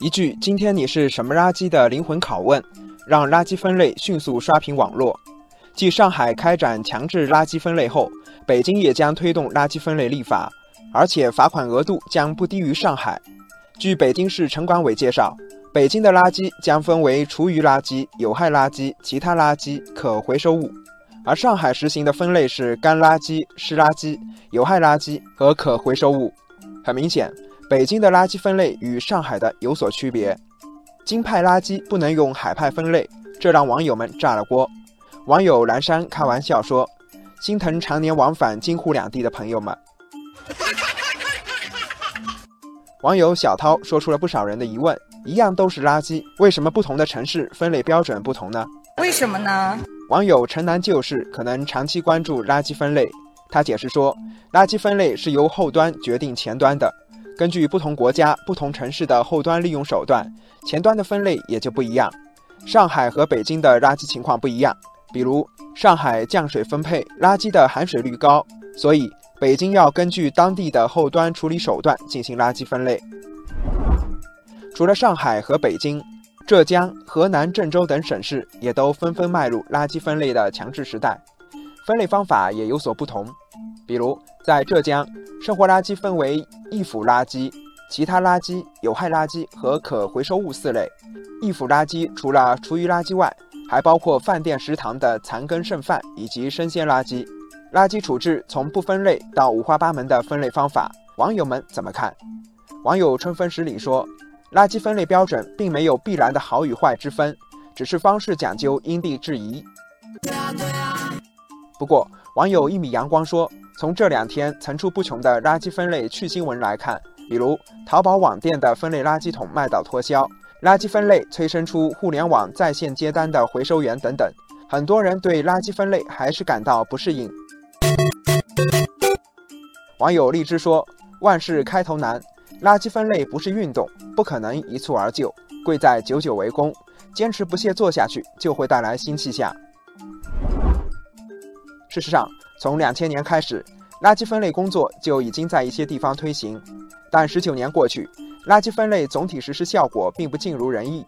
一句“今天你是什么垃圾”的灵魂拷问，让垃圾分类迅速刷屏网络。继上海开展强制垃圾分类后，北京也将推动垃圾分类立法，而且罚款额度将不低于上海。据北京市城管委介绍，北京的垃圾将分为厨余垃圾、有害垃圾、其他垃圾、可回收物，而上海实行的分类是干垃圾、湿垃圾、有害垃圾和可回收物。很明显。北京的垃圾分类与上海的有所区别，京派垃圾不能用海派分类，这让网友们炸了锅。网友蓝山开玩笑说：“心疼常年往返京沪两地的朋友们。”网友小涛说出了不少人的疑问：一样都是垃圾，为什么不同的城市分类标准不同呢？为什么呢？网友城南旧事可能长期关注垃圾分类，他解释说：“垃圾分类是由后端决定前端的。”根据不同国家、不同城市的后端利用手段，前端的分类也就不一样。上海和北京的垃圾情况不一样，比如上海降水分配，垃圾的含水率高，所以北京要根据当地的后端处理手段进行垃圾分类。除了上海和北京，浙江、河南郑州等省市也都纷纷迈入垃圾分类的强制时代，分类方法也有所不同，比如在浙江。生活垃圾分为易腐垃圾、其他垃圾、有害垃圾和可回收物四类。易腐垃圾除了厨余垃圾外，还包括饭店食堂的残羹剩饭以及生鲜垃圾。垃圾处置从不分类到五花八门的分类方法，网友们怎么看？网友春风十里说：“垃圾分类标准并没有必然的好与坏之分，只是方式讲究因地制宜。”不过，网友一米阳光说。从这两天层出不穷的垃圾分类趣新闻来看，比如淘宝网店的分类垃圾桶卖到脱销，垃圾分类催生出互联网在线接单的回收员等等，很多人对垃圾分类还是感到不适应。网友荔枝说：“万事开头难，垃圾分类不是运动，不可能一蹴而就，贵在久久为功，坚持不懈做下去，就会带来新气象。”事实上。从两千年开始，垃圾分类工作就已经在一些地方推行，但十九年过去，垃圾分类总体实施效果并不尽如人意。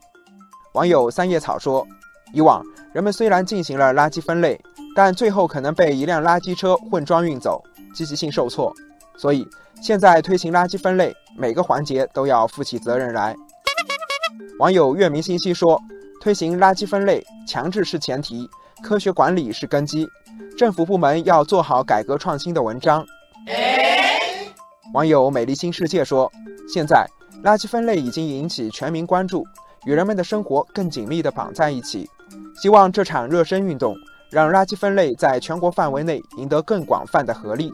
网友三叶草说：“以往人们虽然进行了垃圾分类，但最后可能被一辆垃圾车混装运走，积极性受挫。所以现在推行垃圾分类，每个环节都要负起责任来。”网友月明星稀说：“推行垃圾分类，强制是前提，科学管理是根基。”政府部门要做好改革创新的文章。网友美丽新世界说：“现在垃圾分类已经引起全民关注，与人们的生活更紧密地绑在一起。希望这场热身运动让垃圾分类在全国范围内赢得更广泛的合力。”